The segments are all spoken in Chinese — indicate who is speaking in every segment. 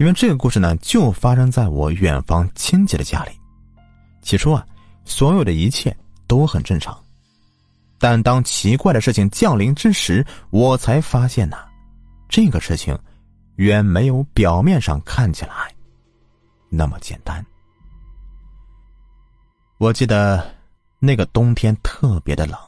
Speaker 1: 因为这个故事呢，就发生在我远房亲戚的家里。起初啊，所有的一切都很正常，但当奇怪的事情降临之时，我才发现呐，这个事情远没有表面上看起来那么简单。我记得那个冬天特别的冷，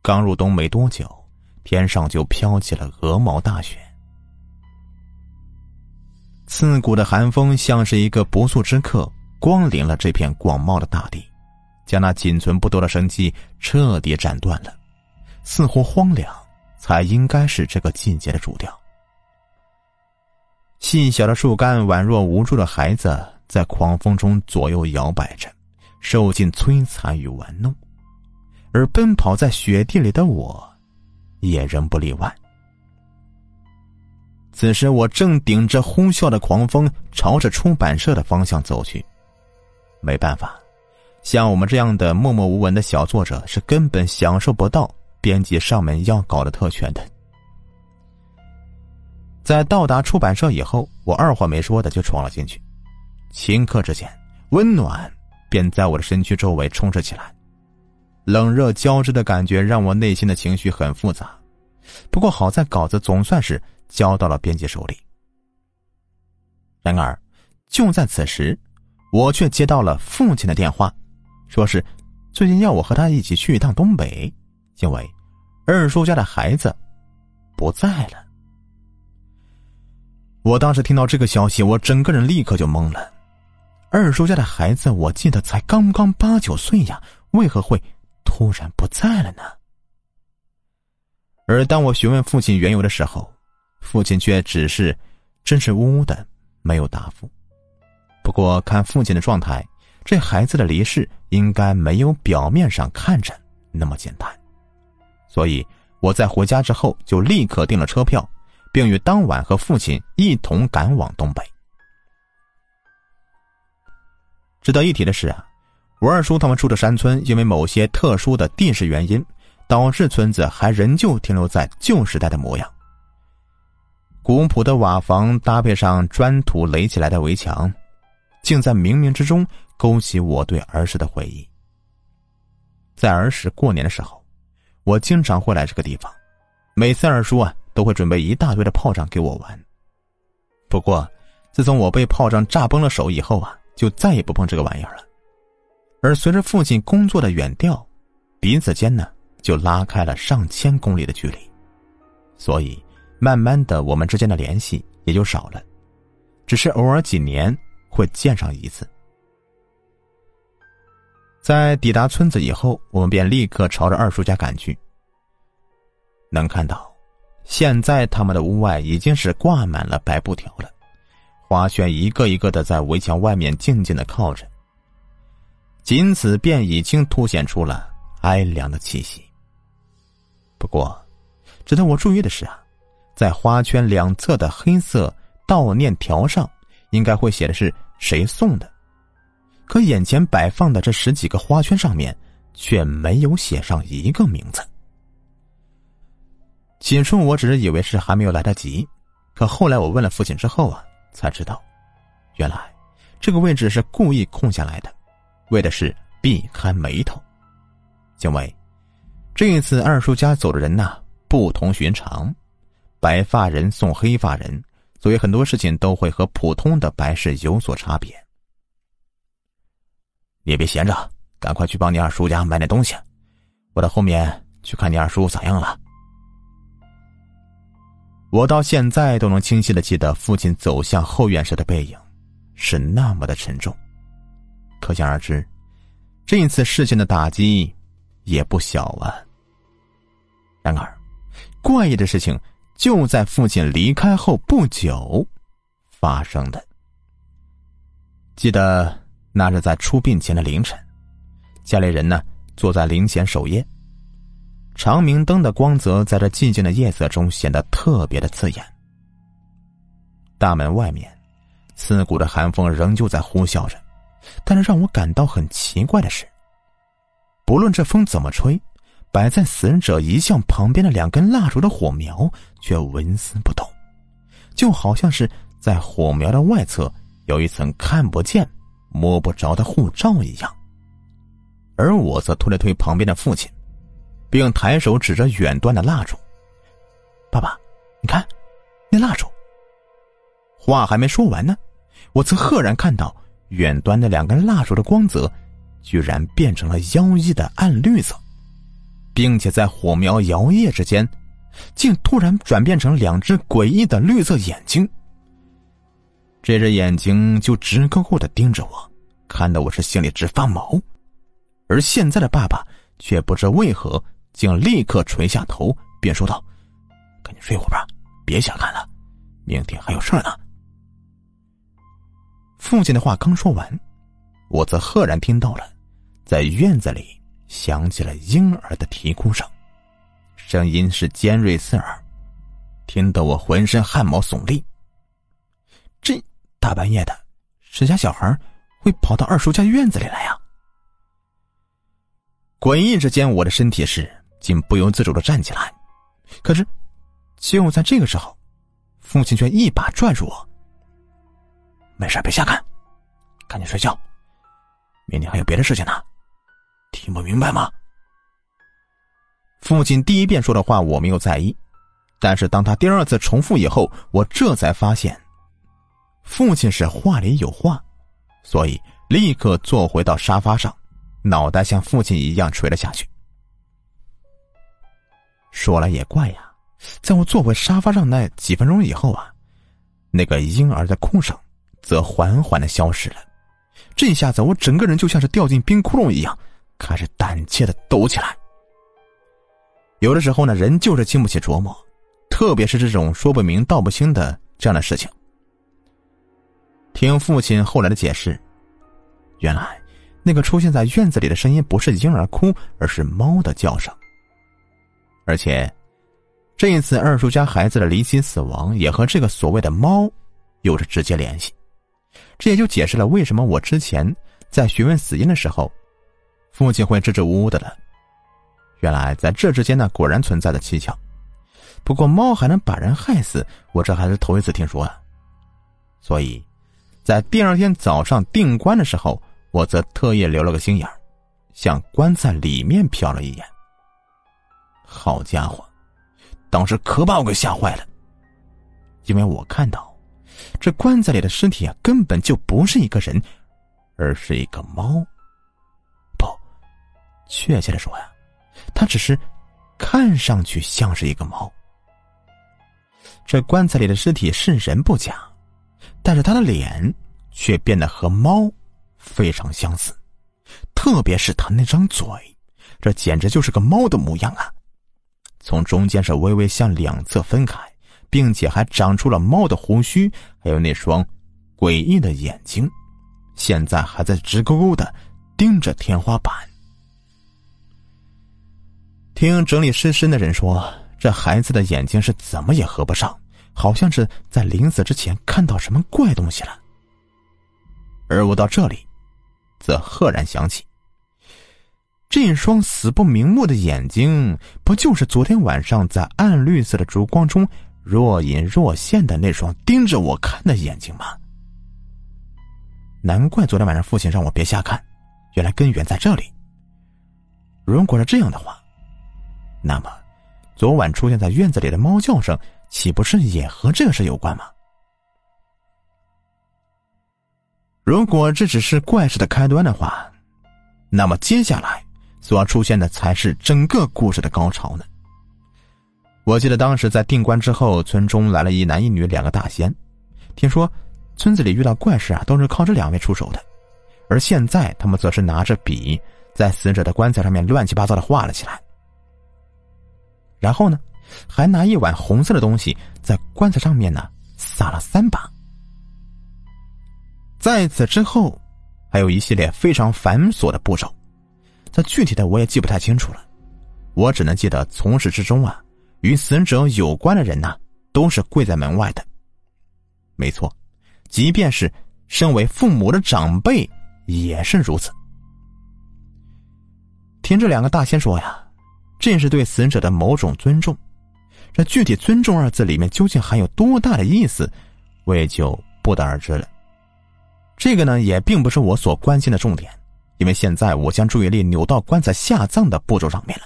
Speaker 1: 刚入冬没多久，天上就飘起了鹅毛大雪。刺骨的寒风像是一个不速之客，光临了这片广袤的大地，将那仅存不多的生机彻底斩断了。似乎荒凉，才应该是这个季节的主调。细小的树干宛若无助的孩子，在狂风中左右摇摆着，受尽摧残与玩弄，而奔跑在雪地里的我，也仍不例外。此时，我正顶着呼啸的狂风，朝着出版社的方向走去。没办法，像我们这样的默默无闻的小作者，是根本享受不到编辑上门要稿的特权的。在到达出版社以后，我二话没说的就闯了进去。顷刻之间，温暖便在我的身躯周围充斥起来，冷热交织的感觉让我内心的情绪很复杂。不过好在稿子总算是。交到了编辑手里。然而，就在此时，我却接到了父亲的电话，说是最近要我和他一起去一趟东北，因为二叔家的孩子不在了。我当时听到这个消息，我整个人立刻就懵了。二叔家的孩子，我记得才刚刚八九岁呀，为何会突然不在了呢？而当我询问父亲缘由的时候，父亲却只是支支吾吾的，没有答复。不过看父亲的状态，这孩子的离世应该没有表面上看着那么简单。所以我在回家之后就立刻订了车票，并于当晚和父亲一同赶往东北。值得一提的是啊，我二叔他们住的山村，因为某些特殊的地势原因，导致村子还仍旧停留在旧时代的模样。古朴的瓦房搭配上砖土垒起来的围墙，竟在冥冥之中勾起我对儿时的回忆。在儿时过年的时候，我经常会来这个地方，每次二叔啊都会准备一大堆的炮仗给我玩。不过，自从我被炮仗炸崩了手以后啊，就再也不碰这个玩意儿了。而随着父亲工作的远调，彼此间呢就拉开了上千公里的距离，所以。慢慢的，我们之间的联系也就少了，只是偶尔几年会见上一次。在抵达村子以后，我们便立刻朝着二叔家赶去。能看到，现在他们的屋外已经是挂满了白布条了，花圈一个一个的在围墙外面静静的靠着，仅此便已经凸显出了哀凉的气息。不过，值得我注意的是啊。在花圈两侧的黑色悼念条上，应该会写的是谁送的，可眼前摆放的这十几个花圈上面，却没有写上一个名字。起初我只是以为是还没有来得及，可后来我问了父亲之后啊，才知道，原来这个位置是故意空下来的，为的是避开眉头，因为这一次二叔家走的人呐不同寻常。白发人送黑发人，所以很多事情都会和普通的白事有所差别。你也别闲着，赶快去帮你二叔家买点东西。我到后面去看你二叔咋样了。我到现在都能清晰的记得父亲走向后院时的背影，是那么的沉重。可想而知，这一次事情的打击也不小啊。然而，怪异的事情。就在父亲离开后不久发生的。记得那是在出殡前的凌晨，家里人呢坐在灵前守夜，长明灯的光泽在这寂静的夜色中显得特别的刺眼。大门外面，刺骨的寒风仍旧在呼啸着，但是让我感到很奇怪的是，不论这风怎么吹。摆在死者遗像旁边的两根蜡烛的火苗却纹丝不动，就好像是在火苗的外侧有一层看不见、摸不着的护罩一样。而我则推了推旁边的父亲，并抬手指着远端的蜡烛：“爸爸，你看，那蜡烛。”话还没说完呢，我则赫然看到远端的两根蜡烛的光泽，居然变成了妖异的暗绿色，并且在火苗摇曳之间，竟突然转变成两只诡异的绿色眼睛。这只眼睛就直勾勾的盯着我，看得我是心里直发毛。而现在的爸爸却不知为何，竟立刻垂下头，便说道：“赶紧睡会吧，别瞎看了，明天还有事呢。”父亲的话刚说完，我则赫然听到了，在院子里响起了婴儿的啼哭声，声音是尖锐刺耳，听得我浑身汗毛耸立。这大半夜的，谁家小孩会跑到二叔家院子里来呀？诡异之间，我的身体是竟不由自主的站起来，可是就在这个时候，父亲却一把拽住我。没事，别瞎看，赶紧睡觉。明天还有别的事情呢，听不明白吗？父亲第一遍说的话我没有在意，但是当他第二次重复以后，我这才发现，父亲是话里有话，所以立刻坐回到沙发上，脑袋像父亲一样垂了下去。说来也怪呀，在我坐回沙发上那几分钟以后啊，那个婴儿的哭声。则缓缓的消失了，这下子我整个人就像是掉进冰窟窿一样，开始胆怯的抖起来。有的时候呢，人就是经不起琢磨，特别是这种说不明道不清的这样的事情。听父亲后来的解释，原来那个出现在院子里的声音不是婴儿哭，而是猫的叫声。而且，这一次二叔家孩子的离奇死亡也和这个所谓的猫有着直接联系。这也就解释了为什么我之前在询问死因的时候，父亲会支支吾吾的了。原来在这之间呢，果然存在着蹊跷。不过猫还能把人害死，我这还是头一次听说啊。所以，在第二天早上定棺的时候，我则特意留了个心眼向棺材里面瞟了一眼。好家伙，当时可把我给吓坏了，因为我看到。这棺材里的尸体啊，根本就不是一个人，而是一个猫。确切的说呀，它只是看上去像是一个猫。这棺材里的尸体是人不假，但是他的脸却变得和猫非常相似，特别是他那张嘴，这简直就是个猫的模样啊！从中间是微微向两侧分开。并且还长出了猫的胡须，还有那双诡异的眼睛，现在还在直勾勾的盯着天花板。听整理尸身的人说，这孩子的眼睛是怎么也合不上，好像是在临死之前看到什么怪东西了。而我到这里，则赫然想起，这双死不瞑目的眼睛，不就是昨天晚上在暗绿色的烛光中？若隐若现的那双盯着我看的眼睛吗？难怪昨天晚上父亲让我别瞎看，原来根源在这里。如果是这样的话，那么昨晚出现在院子里的猫叫声，岂不是也和这个事有关吗？如果这只是怪事的开端的话，那么接下来所出现的才是整个故事的高潮呢。我记得当时在定棺之后，村中来了一男一女两个大仙。听说村子里遇到怪事啊，都是靠这两位出手的。而现在他们则是拿着笔，在死者的棺材上面乱七八糟的画了起来。然后呢，还拿一碗红色的东西在棺材上面呢撒了三把。在此之后，还有一系列非常繁琐的步骤，这具体的我也记不太清楚了。我只能记得从始至终啊。与死者有关的人呐，都是跪在门外的。没错，即便是身为父母的长辈也是如此。听这两个大仙说呀，这是对死者的某种尊重。这具体“尊重”二字里面究竟含有多大的意思，我也就不得而知了。这个呢，也并不是我所关心的重点，因为现在我将注意力扭到棺材下葬的步骤上面了。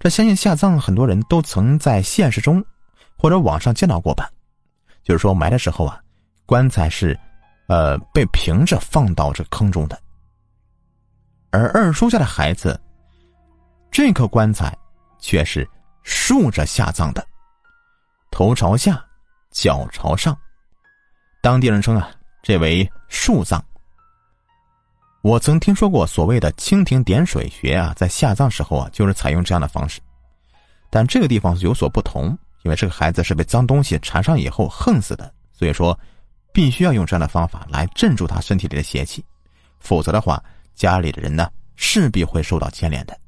Speaker 1: 这相信下葬很多人都曾在现实中或者网上见到过吧？就是说埋的时候啊，棺材是，呃，被平着放到这坑中的。而二叔家的孩子，这颗棺材却是竖着下葬的，头朝下，脚朝上。当地人称啊。这为竖葬。我曾听说过所谓的蜻蜓点水穴啊，在下葬时候啊，就是采用这样的方式。但这个地方有所不同，因为这个孩子是被脏东西缠上以后横死的，所以说必须要用这样的方法来镇住他身体里的邪气，否则的话，家里的人呢势必会受到牵连的。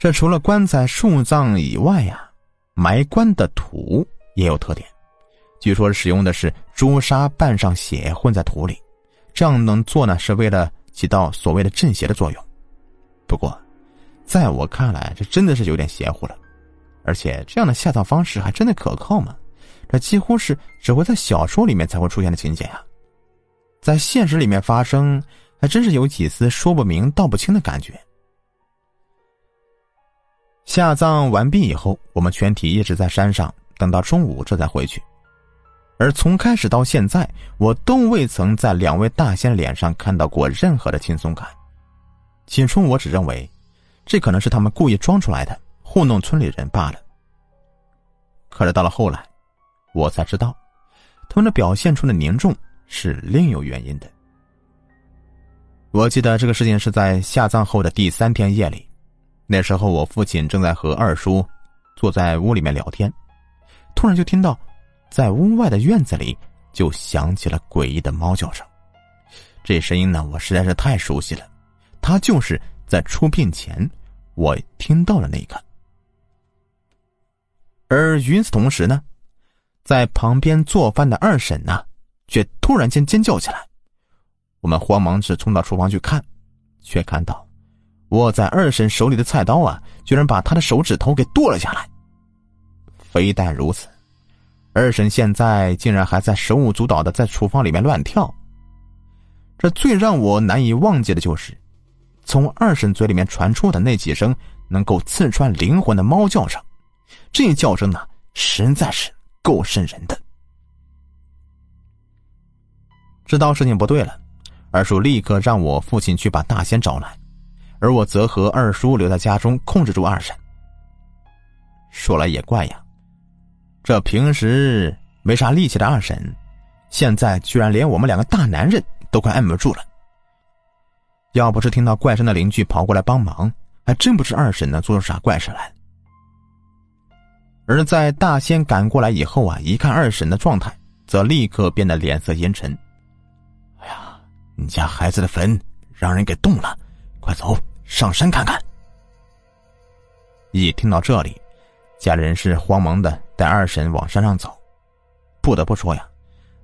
Speaker 1: 这除了棺材树葬以外呀，埋棺的土也有特点。据说使用的是朱砂拌上血混在土里，这样能做呢，是为了起到所谓的镇邪的作用。不过，在我看来，这真的是有点邪乎了。而且，这样的下葬方式还真的可靠吗？这几乎是只会在小说里面才会出现的情节呀，在现实里面发生，还真是有几丝说不明道不清的感觉。下葬完毕以后，我们全体一直在山上等到中午，这才回去。而从开始到现在，我都未曾在两位大仙脸上看到过任何的轻松感。起初我只认为，这可能是他们故意装出来的，糊弄村里人罢了。可是到了后来，我才知道，他们的表现出的凝重是另有原因的。我记得这个事情是在下葬后的第三天夜里，那时候我父亲正在和二叔坐在屋里面聊天，突然就听到。在屋外的院子里，就响起了诡异的猫叫声。这声音呢，我实在是太熟悉了，它就是在出殡前我听到了那个。而与此同时呢，在旁边做饭的二婶呢，却突然间尖叫起来。我们慌忙是冲到厨房去看，却看到握在二婶手里的菜刀啊，居然把她的手指头给剁了下来。非但如此。二婶现在竟然还在手舞足蹈的在厨房里面乱跳。这最让我难以忘记的就是，从二婶嘴里面传出的那几声能够刺穿灵魂的猫叫声，这叫声呢实在是够瘆人的。知道事情不对了，二叔立刻让我父亲去把大仙找来，而我则和二叔留在家中控制住二婶。说来也怪呀。这平时没啥力气的二婶，现在居然连我们两个大男人都快按不住了。要不是听到怪声的邻居跑过来帮忙，还真不知二婶呢做出啥怪事来。而在大仙赶过来以后啊，一看二婶的状态，则立刻变得脸色阴沉。哎呀，你家孩子的坟让人给动了，快走上山看看。一听到这里。家里人是慌忙的带二婶往山上走，不得不说呀，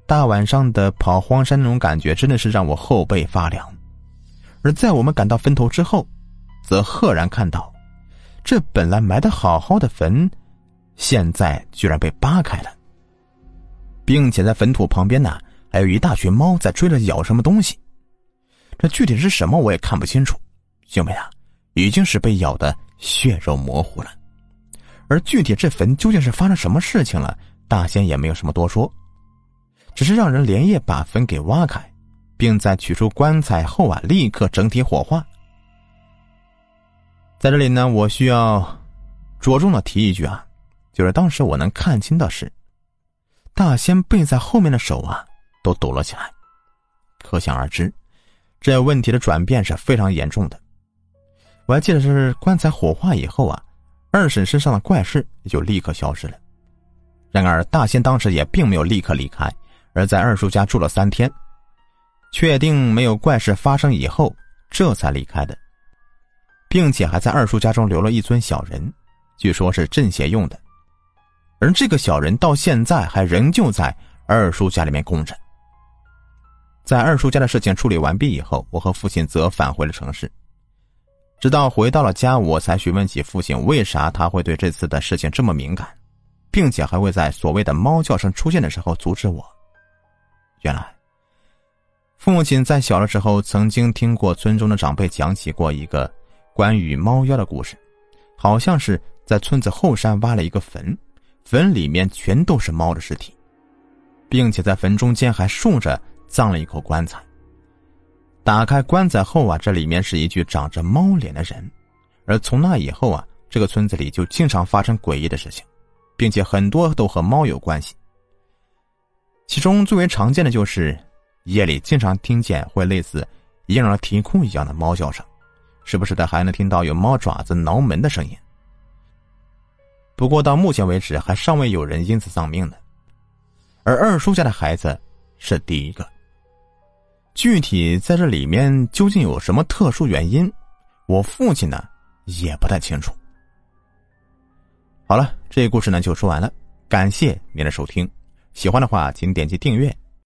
Speaker 1: 大晚上的跑荒山那种感觉真的是让我后背发凉。而在我们赶到坟头之后，则赫然看到，这本来埋的好好的坟，现在居然被扒开了，并且在坟土旁边呢，还有一大群猫在追着咬什么东西。这具体是什么我也看不清楚，因为啊，已经是被咬的血肉模糊了。而具体这坟究竟是发生什么事情了，大仙也没有什么多说，只是让人连夜把坟给挖开，并在取出棺材后啊，立刻整体火化。在这里呢，我需要着重的提一句啊，就是当时我能看清的是，大仙背在后面的手啊都抖了起来，可想而知，这问题的转变是非常严重的。我还记得是棺材火化以后啊。二婶身上的怪事也就立刻消失了。然而，大仙当时也并没有立刻离开，而在二叔家住了三天，确定没有怪事发生以后，这才离开的，并且还在二叔家中留了一尊小人，据说是镇邪用的。而这个小人到现在还仍旧在二叔家里面供着。在二叔家的事情处理完毕以后，我和父亲则返回了城市。直到回到了家，我才询问起父亲为啥他会对这次的事情这么敏感，并且还会在所谓的猫叫声出现的时候阻止我。原来，父亲在小的时候曾经听过村中的长辈讲起过一个关于猫妖的故事，好像是在村子后山挖了一个坟，坟里面全都是猫的尸体，并且在坟中间还竖着葬了一口棺材。打开棺材后啊，这里面是一具长着猫脸的人，而从那以后啊，这个村子里就经常发生诡异的事情，并且很多都和猫有关系。其中最为常见的就是夜里经常听见会类似婴儿啼哭一样的猫叫声，时不时的还能听到有猫爪子挠门的声音。不过到目前为止，还尚未有人因此丧命呢，而二叔家的孩子是第一个。具体在这里面究竟有什么特殊原因，我父亲呢也不太清楚。好了，这故事呢就说完了，感谢您的收听，喜欢的话请点击订阅